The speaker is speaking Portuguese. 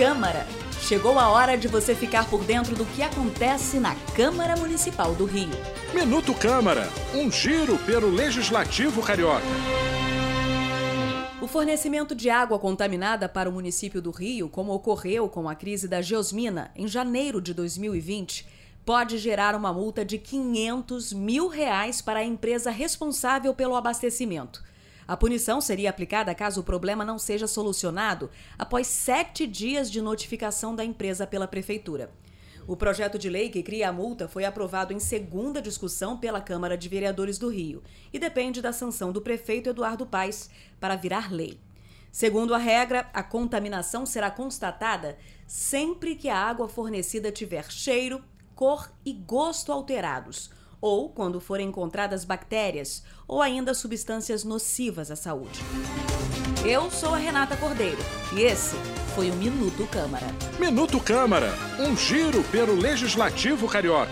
Câmara. Chegou a hora de você ficar por dentro do que acontece na Câmara Municipal do Rio. Minuto Câmara, um giro pelo Legislativo Carioca. O fornecimento de água contaminada para o município do Rio, como ocorreu com a crise da geosmina em janeiro de 2020, pode gerar uma multa de 500 mil reais para a empresa responsável pelo abastecimento. A punição seria aplicada caso o problema não seja solucionado após sete dias de notificação da empresa pela Prefeitura. O projeto de lei que cria a multa foi aprovado em segunda discussão pela Câmara de Vereadores do Rio e depende da sanção do prefeito Eduardo Paes para virar lei. Segundo a regra, a contaminação será constatada sempre que a água fornecida tiver cheiro, cor e gosto alterados ou quando forem encontradas bactérias ou ainda substâncias nocivas à saúde. Eu sou a Renata Cordeiro e esse foi o Minuto Câmara. Minuto Câmara, um giro pelo Legislativo Carioca.